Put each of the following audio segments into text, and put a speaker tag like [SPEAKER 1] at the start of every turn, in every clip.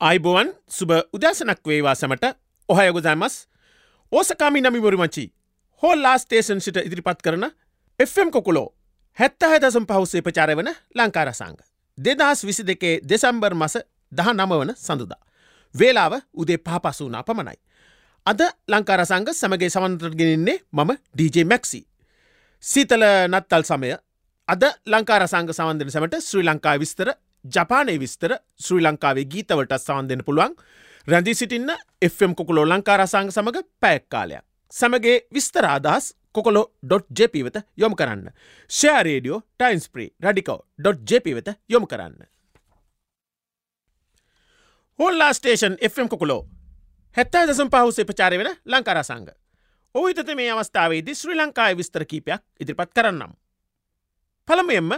[SPEAKER 1] අයිබෝවන් සුබ උදෑසනක් වේවා සැමට ඔහය ගොදෑමස් ඕසකාමි නමිවරුමචි හෝල්ලා ස්ටේෂන් සිට ඉදිරිපත් කරන FM කොකුලෝ හැත්තහ දසම් පහුසේ ප්‍රචාර වන ලංකාරසංග. දෙදහස් විසි දෙකේ දෙසම්බර් මස දහ නමවන සඳුදා. වේලාව උදේ පහපසුනා පමණයි. අද ලංකාරසංග සමගේ සමන්තරගෙනන්නේ මම DJ මැක්සි. සීතල නත්තල් සමය අද ලංකාරසංග සවන්දන සැමට ශ්‍රී ලංකා විස්තර ජපානය විස්තර ශ්‍රී ලංකාවේ ගීතවලට සවන් දෙන්න පුළුවන් රැඳී සිටින්න FM කොකුලෝ ලංකාරසංග සමඟ පැයක්කාලයක්. සමගේ විස්තරාදහස් කොකොලෝ.ජප වෙත යොම කරන්න. ෂයාරේඩියෝ ටයින්ස්ප්‍රී රඩිකෝ.ජප වෙත යොම කරන්න. හොල්ලා ස්ටේෂන් FM කොකුලෝ හැත්තා දසම් පහුසේ ප්‍රචාරය වෙන ලංකාරසංග. ඔහිතත මේ අවස්ථාවේදී ශ්‍රී ලංකායි විස්තර කීපයක් ඉදිරිපත් කරන්නම්. පළමයෙන්ම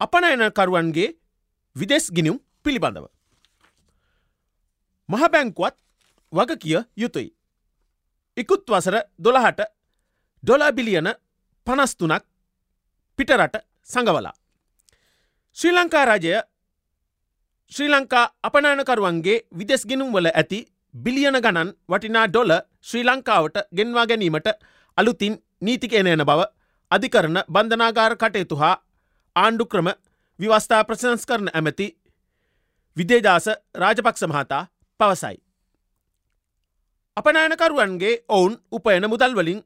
[SPEAKER 1] අපනයනකරුවන්ගේ විදෙස් ගිනිුම් පිළිබඳව. මහබැංකුවත් වග කිය යුතුයි. ඉකුත් වසර දොළහට ඩොලබිලියන පනස්තුනක් පිටරට සඟවලා. ශ්‍රී ලංකා රජය ශ්‍රී ලංකා අපනයනකරුවන්ගේ විදෙස් ගිනුම් වල ඇති බිලියන ගණන් වටිනා ඩොල ශ්‍රී ලංකාවට ගෙන්වා ගැනීමට අලුතින් නීතිකේනයන බව අධිකරන බන්ධනාගාර කටයුතු හා ආණ්ඩු ක්‍රම විවස්ථා ප්‍රසංස් කරන ඇමති විදේදාස රාජපක්ෂ මහතා පවසයි. අපනෑනකරුවන්ගේ ඔවුන් උපයන මුදල්වලින්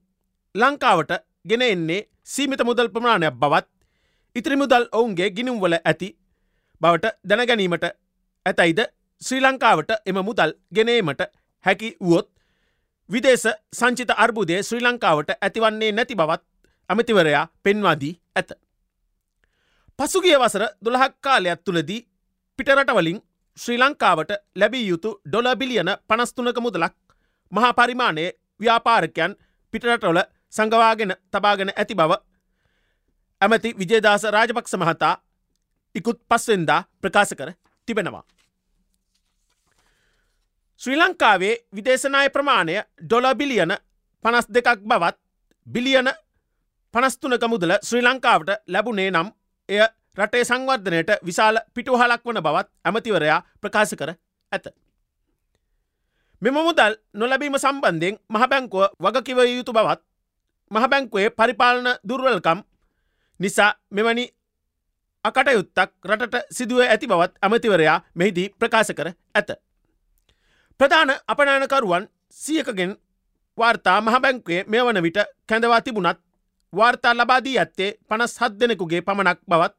[SPEAKER 1] ලංකාවට ගෙන එන්නේ සීමිත මුදල් ප්‍රමාණයක් බවත් ඉතිරි මුදල් ඔවුන්ගේ ගිනුම්වල ඇති බවට දැනගැනීමට ඇතයිද ශ්‍රී ලංකාවට එම මුදල් ගෙනීමට හැකි වුවොත් විදේශ සංචිත අර්බුදය ශ්‍රී ලංකාවට ඇතිවන්නේ නැති බවත් ඇමතිවරයා පෙන්වාදී ඇත. පසුගිය වසර දොළහක් කාලයක් තුළදී පිටරටවලින් ශ්‍රී ලංකාවට ලැබී යුතු ඩොල බිලියන පනස්තුනක මුදලක් මහා පරිමාණයේ ව්‍යාපාරකයන් පිටරටවල සංගවාගෙන තබාගෙන ඇති බව ඇමති විජේදාස රාජපක්ෂ මහතා ඉකුත් පස්වෙන්දා ප්‍රකාශ කර තිබෙනවා. ශ්‍රී ලංකාවේ විදේශනාය ප්‍රමාණය ඩොල බිලියන පනස් දෙකක් බවත් බිලියන පනස්තුනක මුදල ශ්‍රී ලංකාවට ලැබුණේ නම් එය රටේ සංවර්ධනයට විශාල පිටුහලක් වන බවත් ඇමතිවරයා ප්‍රකාශ කර ඇත. මෙම මුදල් නොලැබීම සම්බන්ධයෙන් මහබැංකුව වගකිව යුතු බවත් මහබැංකුවේ පරිපාලන දුර්වල්කම් නිසා මෙවැනි අකටයුත්තක් රටට සිදුව ඇති බවත් ඇමතිවරයා මෙහිදී ප්‍රකාශ කර ඇත. ප්‍රධාන අපනෑනකරුවන් සියකගෙන් වාර්තා මහබැංකුවේ මේ වන විට කැඳවා තිබුණත් වාර්තා ලබාදී ඇත්තේ පනස් හත් දෙනෙකුගේ පමණක් බවත්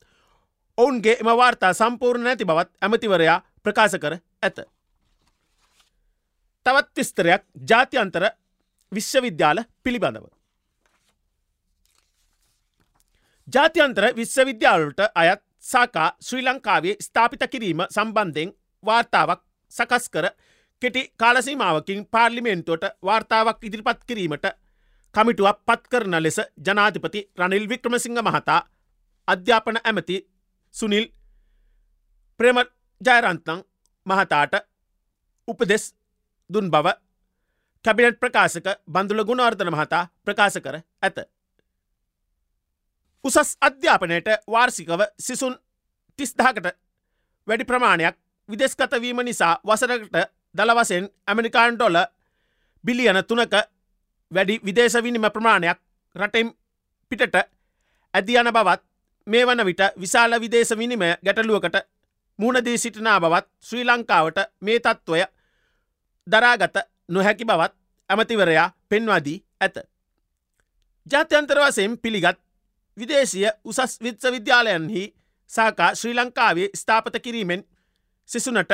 [SPEAKER 1] ඔවුන්ගේ එම වාර්තා සම්පූර්ණ නැති බවත් ඇමතිවරයා ප්‍රකාශ කර ඇත. තවත් විස්තරයක් ජාත්‍යන්තර විශ්වවිද්‍යාල පිළිබඳව. ජාත්‍යන්තර විශ්වවිද්‍යාලට අයත් සාකා ශ්‍රී ලංකාවේ ස්ථාපිත කිරීම සම්බන්ධයෙන් වාර්තාවක් සකස් කර කෙටි කාලසීමාවකින් පාර්ලිමේන්තුවට වාර්තාවක් ඉදිරිපත් කිරීමට කමිටුවක් පත් කරන ලෙස ජනාධිපති රනිල් වික්‍රමසිංහ මහතා අධ්‍යාපන ඇමති සුනිල් ප්‍රේම ජයරන්තං මහතාට උපදෙස් දුන් බව කැබිනට් ප්‍රකාශක බඳුල ගුණවර්ධන මහතා ප්‍රකාශ කර ඇත. උසස් අධ්‍යාපනයට වාර්සිකව සිසුන් තිස්දාකට වැඩි ප්‍රමාණයක් විදෙස්කතවීම නිසා වසරකට දළවසෙන් ඇමරිකාන් ඩොල බිලියන තුනක වැඩි විදේශ විනිම ප්‍රමාණයක් රටෙම් පිටට ඇති යන බවත් මේ වන විට විශාල විදේශ විනිමය ගැටලුවකට මුණදී සිටිනා බවත් ශ්‍රී ලංකාවට මේ තත්ත්වය දරාගත නොහැකි බවත් ඇමතිවරයා පෙන්වාදී ඇත. ජාත්‍යන්තර වසයෙන් පිළිගත් විදේශය උසස් විත්ස විද්‍යාලයන්හි සාකා ශ්‍රී ලංකාවේ ස්ථාපත කිරීමෙන් සිසුනට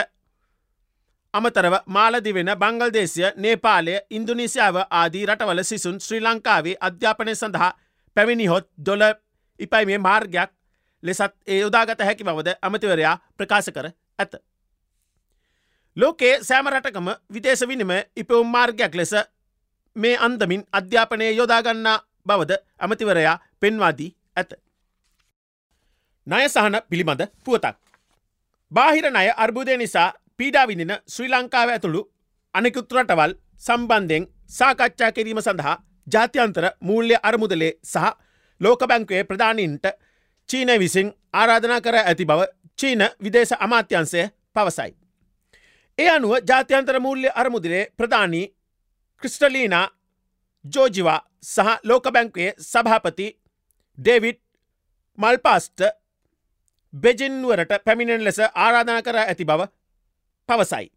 [SPEAKER 1] අමතරව මාලදිවෙන බංගල්දේශය නේපාලය ඉන්දුනිසියාව ආදී රටවල සිසුන් ශ්‍රී ලංකාවේ අධ්‍යාපනය සඳහා පැමිණිහොත් දොල ඉපයි මේ මාර්ගයක් ලෙසත් ඒ යොදාගත හැකි බවද අමතිවරයා ප්‍රකාශ කර ඇත. ලෝකේ සෑම රටකම විදේශ විනිම ඉපවුම් මාර්ගයක් ලෙස මේ අන්දමින් අධ්‍යාපනය යොදාගන්නා බවද ඇමතිවරයා පෙන්වාදී ඇත. ණය සහන පිළිබඳ පුවතක්. බාහිර ණය අර්බුදය නිසා පීඩාවිඳින ශ්‍රී ලංකාව ඇතුළු අනෙකුත්රටවල් සම්බන්ධයෙන් සාකච්ඡා කිරීම සඳහා ජාත්‍යන්තර මූල්‍ය අරමුදලේ සහ ලෝක බැංකුවේ ප්‍රධානීන්ට චීන විසින් ආරාධනා කර ඇති බව චීන විදේශ අමාත්‍යන්සය පවසයි. ඒ අනුව ජාත්‍යන්තර මූල්‍ය අරමුදිරේ ප්‍රධානී ක්‍රිස්ටලීනා ජෝජිවා සහ ලෝක බැංකයේ සභාපති ඩේවිඩ් මල්පාස්ට බෙජින්වරට පැමිණෙන් ලෙස ආරාධන කර ඇති බව පවසයි.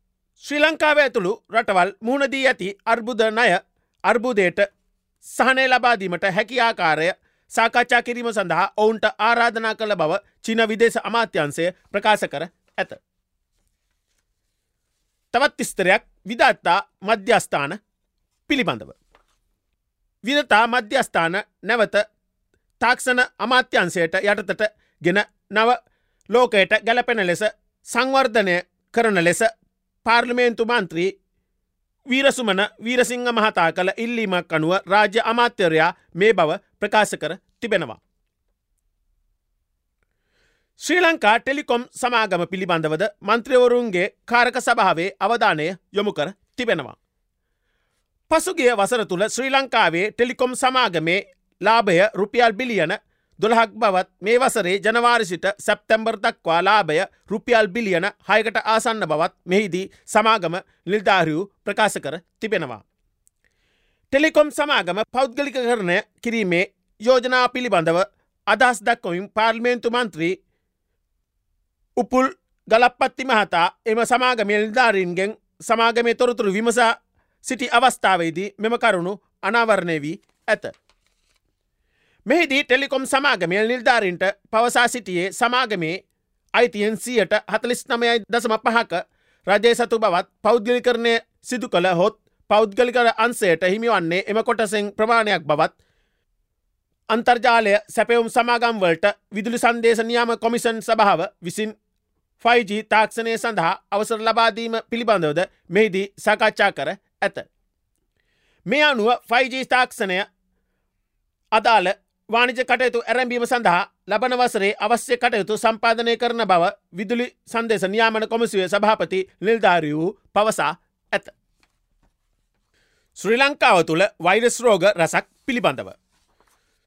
[SPEAKER 1] ශ්‍රී ලංකාව ඇතුළු රටවල් මුහුණදී ඇති අර්බුද ණය අර්බුදයට සහනය ලබාදීමට හැකි ආකාරය සාකච්ඡා කිරීම සඳහා ඔවුන්ට ආරාධනා කළ බව චින විදේශ අමාත්‍යන්සය ප්‍රකාශ කර ඇත. තවත් විස්තරයක් විදත්තා මධ්‍යස්ථාන පිළිබඳව. විදතා මධ්‍යස්ථාන නැවත තාක්ෂණ අමාත්‍යන්සයට යටතට ගෙන නව ලෝකයට ගැලපෙන ලෙස සංවර්ධනය කරන ලෙස පාර්ලිමේන්තු මන්ත්‍රී වීරසුමන වීරසිංහ මහතා කළ ඉල්ලීමක් අනුව රාජ්‍ය අමාත්‍යරයා මේ බව ප්‍රකාශ කර තිබෙනවා. ශ්‍රී ලංකා ටෙලිකොම් සමාගම පිළිබඳවද මන්ත්‍රවරුන්ගේ කාරක සභාවේ අවධානය යොමු කර තිබෙනවා. පසුගිය වසර තුළ ශ්‍රී ලංකාවේ ටෙලිකොම් සමාගමේ ලාභය රුපියල් බිලියන දොළහක් බවත් මේ වසරේ ජනවාරිසිට සැප්තැම්බර් දක්වා ලාභය රුපියල් බිලියන හයකට ආසන්න බවත් මෙහිදී සමාගම නිල්ධාරයූ ප්‍රකාශ කර තිබෙනවා. ටෙලිකොම් සමාගම පෞද්ගලික කරණය කිරීමේ යෝජනා පිළිබඳව අදහස් දක්වමින් පාර්ලිමේන්තු මන්ත්‍රී උපුල් ගලප්පත්ති මහතා එම සමාගම නිල්ධාරීන්ගෙන් සමාගමේ තොරතුරු විමසා සිටි අවස්ථාවේදී මෙම කරුණු අනාවරණය වී ඇත. මෙහිදී ටෙලිකොම් සමාගමය නිල්ධාරින්ට පවසා සිටියේ සමාගමේ අයිතියෙන් සියට හතලිස් නමයයි දසම පහක රජය සතු බවත් පෞද්ගලිකරණය සිදු කළ හොත් පෞද්ගලිකර අන්සයට හිමිවන්නේ එම කොටසෙන් ප්‍රමාණයක් බවත් අන්තර්ජාලය සැපවුම් සමාගම්වලට විදුලි සන්දේශ නියාම කොමිසන් සභාව විසින් 5G තාක්ෂණය සඳහා අවසර ලබාදීම පිළිබඳවද මෙහිදී සාකච්ඡා කර ඇත. මේ අනුව 5G තාක්ෂණය අදාළ වානිජ කටයුතු ඇරැඹීම සඳහා ලබන වසරේ අවශ්‍ය කටයුතු සම්පාධනය කරන බව විදුලි සන්දේශ නියාමන කොමසිවේ සභාපති නිල්ධාරී වූ පවසා ඇත. ශ්‍රී ලංකාව තුළ වෛරස් රෝග රසක් පිළිබඳව.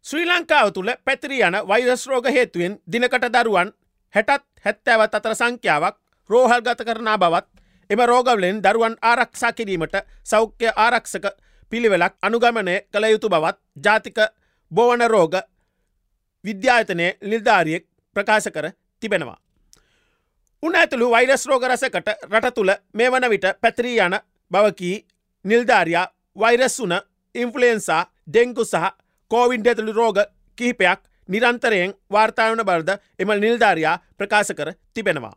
[SPEAKER 1] ශ්‍රී ලංකාව තුළ පැතිරි යන වෛරස් රෝග හේතුවෙන් දිනකට දරුවන් හැටත් හැත්තෑවත් අතර සංඛ්‍යාවක් රෝහල් ගත කරනා බවත් එම රෝගවලෙන් දරුවන් ආරක්ෂා කිරීමට සෞඛ්‍ය ආරක්ෂක පිළිවෙලක් අනුගමනය කළ යුතු බවත් ජාතික බෝවන රෝග විද්‍යායතනය නිල්ධාරියෙක් ප්‍රකාශ කර තිබෙනවා. උන ඇතුළු වෛරස් රෝග රසකට රට තුළ මේ වන විට පැත්‍රී යන බවකී නිල්ධාරයා වෛරස් වුන ඉන්ෆලන්සා ඩෙංකු සහ කෝවින්ඩ ඇතුළු රෝග කිහිපයක් නිරන්තරයෙන් වාර්තාාවන බර්ද එම නිල්ධාරයා ප්‍රකාශ කර තිබෙනවා.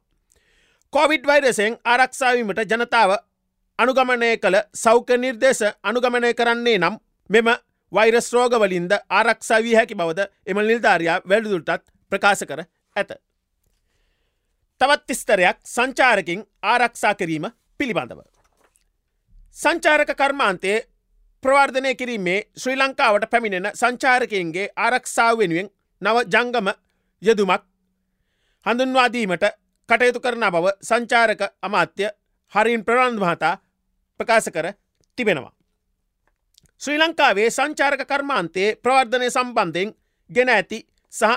[SPEAKER 1] කොවිඩ් වෛරසයෙන් ආරක්ෂාවීමට ජනතාව අනුගමනය කළ සෞඛ්‍ය නිර්දේශ අනුගමනය කරන්නේ නම් මෙම වෛරස් රෝගවලින්ද ආරක්ෂා වී හැකි බවද එම නිල්ධාරයා වැඩදුරටත් ප්‍රකාශ කර ඇත. තවත් තිස්තරයක් සංචාරකින් ආරක්ෂා කිරීම පිළිබඳව. සංචාරක කර්මාන්තයේ ප්‍රවර්ධනය කිරීමේ ශ්‍රී ලංකාවට පැමිණෙන සංචාරකයන්ගේ ආරක්ෂාව වෙනුවෙන් නව ජංගම යෙදුමක් හඳුන්වාදීමට කටයුතු කරන බව සංචාරක අමාත්‍ය හරින් ප්‍රරන්ධ මහතා ප්‍රකාශ කර තිබෙනවා. ශ්‍රී ලංකාවේ සංචාරක කර්මාන්තයේ ප්‍රවර්ධනය සම්බන්ධයෙන් ගෙන ඇති සහ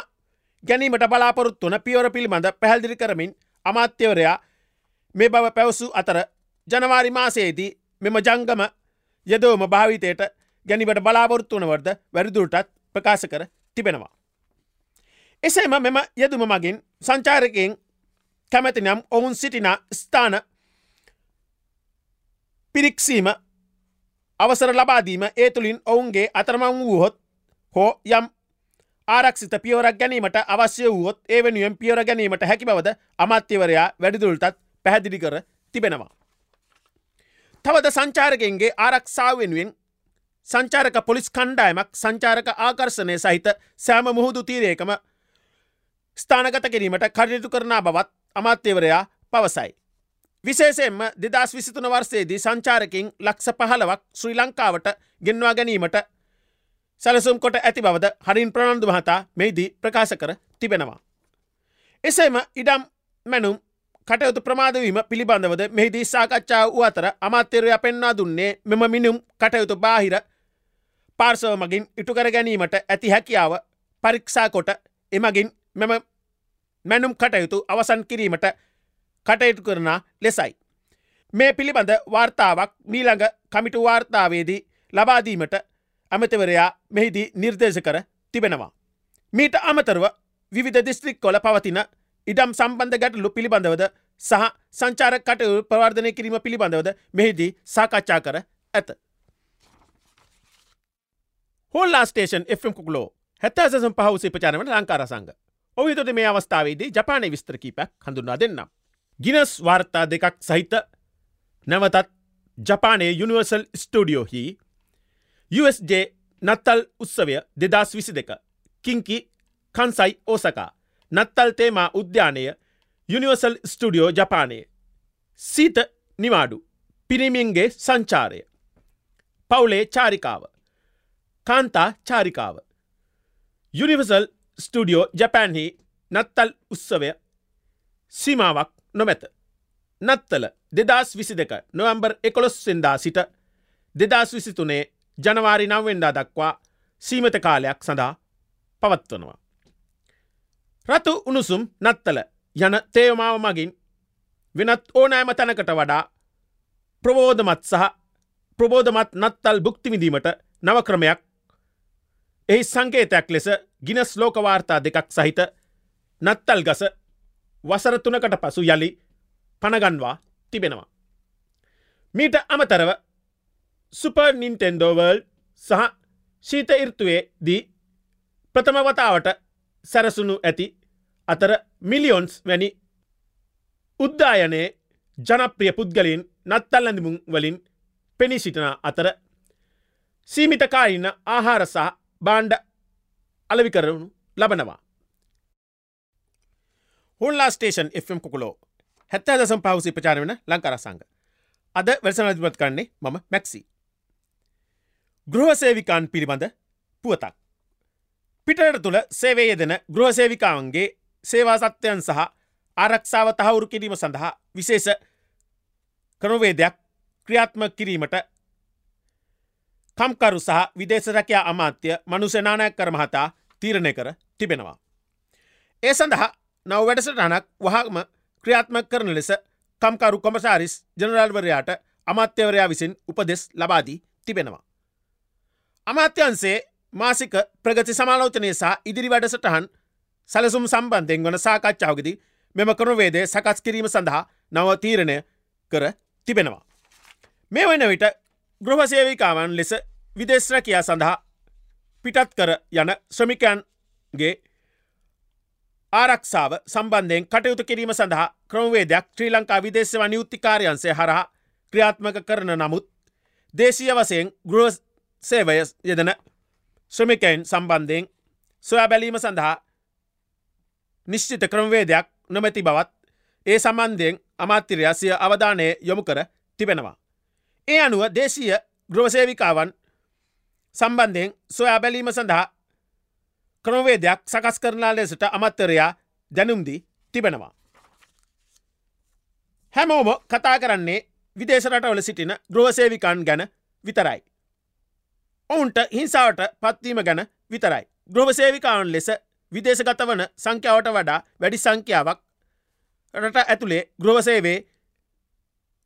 [SPEAKER 1] ගැනීමට බලාපොරොත්තු වන පියවර පිළිබඳ පැහැදිලි කරමින් අමාත්‍යවරයා මේ බව පැවසු අතර ජනවාරි මාසයේදී මෙම ජංගම යදෝම භාවිතයට ගැනිවට බලාපොරොත්තු වනවර්ද වැරදුරටත් ප්‍රකාශ කර තිබෙනවා. එසේම මෙම යෙදුම මගින් සංචාරකයෙන් කැමැතිනම් ඔවුන් සිටින ස්ථාන පිරික්සීම අවසර ලබාදීම ඒ තුළින් ඔවුන්ගේ අතරමං වූහොත් හෝ යම් ආරක්ෂිත පියවරක් ගැනීමට අවශ්‍ය වුවොත් ඒ වෙනුවෙන් පියවර ගැනීමට හැකි බවද අමාත්‍යවරයා වැඩිදුල්ටත් පැහැදිලි කර තිබෙනවා. තවද සංචාරකෙන්ගේ ආරක්ෂාව වෙනුවෙන් සංචාරක පොලිස් කණ්ඩායමක් සංචාරක ආකර්ශණය සහිත සෑම මුහුදු තීරයකම ස්ථානගත කිරීමට කටයුතු කරනා බවත් අමාත්‍යවරයා පවසයි. විශේෂයෙන්ම දෙදස් විසිතුන වර්සේදී සංචාරකින් ලක්ෂ පහලවක් ශ්‍රී ලංකාවට ගෙන්වා ගැනීමට සැලසුම් කොට ඇති බවද හරින් ප්‍රනන්දු මහතා මෙහිදී ප්‍රකාශ කර තිබෙනවා. එසේම ඉඩම් මැනුම් කටයුතු ප්‍රමාදවීම පිළිබඳවද මෙහිදී සාකච්ඡා වූ අතර අමාත්‍යරය පෙන්වා දුන්නේ මෙම මිනුම් කටයුතු බාහිර පාර්සව මගින් ඉටුකර ගැනීමට ඇති හැකියාව පරීක්ෂා කොට එමගින් මෙම මැනුම් කටයුතු අවසන් කිරීමට කටයුතු කරනා ලෙසයි. මේ පිළිබඳ වාර්තාවක් මීළඟ කමිටු වාර්තාවේදී ලබාදීමට ඇමතිවරයා මෙහිදී නිර්දේශ කර තිබෙනවා. මීට අමතරව විවිධ දිස්ත්‍රික් කොල පවතින ඉඩම් සම්බන්ධ ගැටලු පිළිබඳවද සහ සංචාර කටයු ප්‍රවර්ධනය කිරීම පිළිබඳවද මෙහිදී සාකච්ඡා කර ඇත. හොල්ලා ස්ටේෂන් එම් කුලෝ හැත්තසම් පහුසේ ප්‍රචාරමට ලංකාර සංග. ඔවිතොට මේ අවස්ථාවේදී ජපානය විස්ත්‍රකීපයක් හඳුන්නා දෙන්නම්. ගිනස් වාර්තා දෙකක් සහිත නැවතත් ජපානයේ යුනිවර්සල් ස්ටඩියෝහි USJ නත්තල් උත්සවය දෙදස් විසි දෙක කිංකි කන්සයි ඕසකා නත්තල් තේමා උද්‍යානය යුනිවර්සල් ස්ටඩියෝ ජපානයේ සීත නිවාඩු පිරිමින්ගේ සංචාරය. පවුලේ චාරිකාව කාන්තා චාරිකාව. යුනිවර්සල් ස්ටඩියෝ ජපැන්හි නත්තල් උත්සවය සීමාවක් නොමැත නත්තල දෙදස් විසි දෙක නොවම්බර් එකොළොස් සෙන්දා සිට දෙදස් විසිතුනේ ජනවාරි නවවෙන්ඩා දක්වා සීමත කාලයක් සඳහා පවත්වනවා. රතු උණුසුම් නත්තල යන තේමාව මගින් වෙනත් ඕනෑම තැනකට වඩා ප්‍රබෝධමත් සහ ප්‍රබෝධමත් නත්තල් බුක්තිවිදීමට නවක්‍රමයක් එහි සංකේතයක් ලෙස ගිනස් ලෝකවාර්තා දෙකක් සහිත නත්තල් ගස වසරතුනකට පසු යළි පණගන්වා තිබෙනවා. මීට අමතරව සුපර් නින්ටෙන්ඩෝවර්ල් සහ ශීත ඉර්තුවේ දී ප්‍රථම වතාවට සැරසුණු ඇති අතර මිලියොන්ස් වැනි උද්දායනයේ ජනප්‍රිය පුද්ගලින් නත්තල්ලඳමුන් වලින් පෙනී සිටින අතර සීමිතකායින්න ආහාරසාහ බාණ්ඩ අලවිකරනු ලබනවා. හොල්ලා ස්ටේෂන් එම් කුලෝ හැත්ත දසම් පවසි ප්‍රචාර වන ලංකර සංග. අද වැසන අධිපත් කන්නේ මම මැක්සි. ගෘහසේවිකාන් පිළිබඳ පුවතක්. පිටට තුළ සේවේයදෙන ගෘහසේවිකාවන්ගේ සේවා සත්‍යයන් සහ ආරක්ෂාව තහවුරු කිරීම සඳහා විශේෂ ක්‍රමවේදයක් ක්‍රියාත්ම කිරීමට කම්කරු සහ විදේශරකයා අමාත්‍ය මනුසනානයක් කර මහතා තීරණය කර තිබෙනවා. ඒ සඳහා නව වැඩසටනක් වහම ක්‍රියාත්මක කරන ලෙස කම්කරු කොමසාරිස් ජනරල්වරයාට අමාත්‍යවරයා විසින් උපදෙස් ලබාදී තිබෙනවා. අමාත්‍යන්සේ මාසික ප්‍රගති සමාලෝචනය සහ ඉදිරි වැඩසටහන් සැලසුම් සම්බන්ධයෙන් වන සාකච්ඡාවකදී මෙම කරනවේදේ සකස් කිරීම සඳහා නව තීරණය කර තිබෙනවා. මේ වන විට ගෘහසේවිකාවන් ලෙස විදේශ්‍රකයා සඳහා පිටත් කර යන ශ්‍රමිකයන්ගේ ආරක්ෂාව සම්බන්ධයෙන් කටයුතු කිරීම සඳහා ක්‍රමවේදයක් ශ්‍රී ලංකා විදේශව නියුත්තිකාරයන්සේ හරහා ක්‍රියාත්මක කරන නමුත් දේශීය වසයෙන් ගෘහ සේවය යෙදන ශ්‍රමිකයින් සම්බන්ධයෙන් සොයා බැලීම සඳහා නිශ්චිත ක්‍රමවේදයක් නොමැති බවත් ඒ සම්බන්ධයෙන් අමාත්‍යරයා සිය අවධානය යොමු කර තිබෙනවා. ඒ අනුව දේශීය ග්‍රවසේවිකාවන් සම්බන්ධයෙන් සොයා බැලීම සඳහා ක්‍රමවේදයක් සකස් කරනා ලෙසට අමත්තරයා දැනුම්දී තිබෙනවා. හැමෝම කතා කරන්නේ විදේශරටවල සිටින ග්‍රෝසේවිකන් ගැන විතරයි. ඔවුන්ට හිංසාවට පත්වීම ගැන විතරයි. ග්‍රෝවසේවිකාවන් ලෙස විදේශගත වන සංඛ්‍යාවට වඩා වැඩි සංඛ්‍යාවක් රට ඇතුළේ ගෘවසේවේ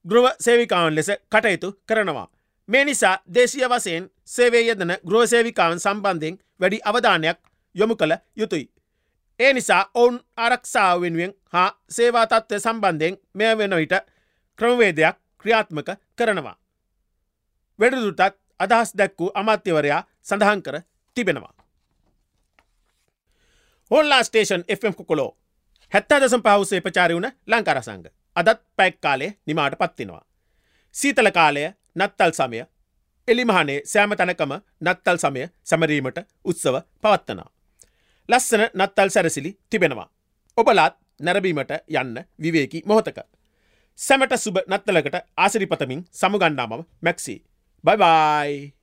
[SPEAKER 1] ගෘව සේවිකාවන් ලෙස කටයුතු කරනවා. මේ නිසා දේශය වසයෙන් සේවේ යෙදන ගෘහසේවිකාවන් සම්බන්ධයෙන් වැඩි අවධානයක් යොමු කළ යුතුයි. ඒ නිසා ඔවුන් ආරක්ෂාව වෙනුවෙන් හා සේවා තත්ත්වය සම්බන්ධයෙන් මෙය වෙන විට ක්‍රමවේදයක් ක්‍රියාත්මක කරනවා. වැඩදුටත් අදහස් දැක්වූ අමාත්‍යවරයා සඳහන් කර තිබෙනවා. හොල්ලා ස්ටේෂන් එම් කොලෝ හැත්තා දසම් පහුසේ ප්‍රචාරි වුණ ලංකාර සංග අදත් පැක් කාලේ නිමාට පත්තිනවා. සීතල කාලය නත්තල් සමය එලිමහනේ සෑම තැනකම නත්තල් සමය සැමරීමට උත්සව පවත්වනා. ලස්සන නත්තල් සැරසිලි තිබෙනවා. ඔබලාත් නැරබීමට යන්න විවේකි මොහොතක. සැමට සුබ නත්තලකට ආසිරිපතමින් සමුගන්නාමම මැක්සි. බයිබයි!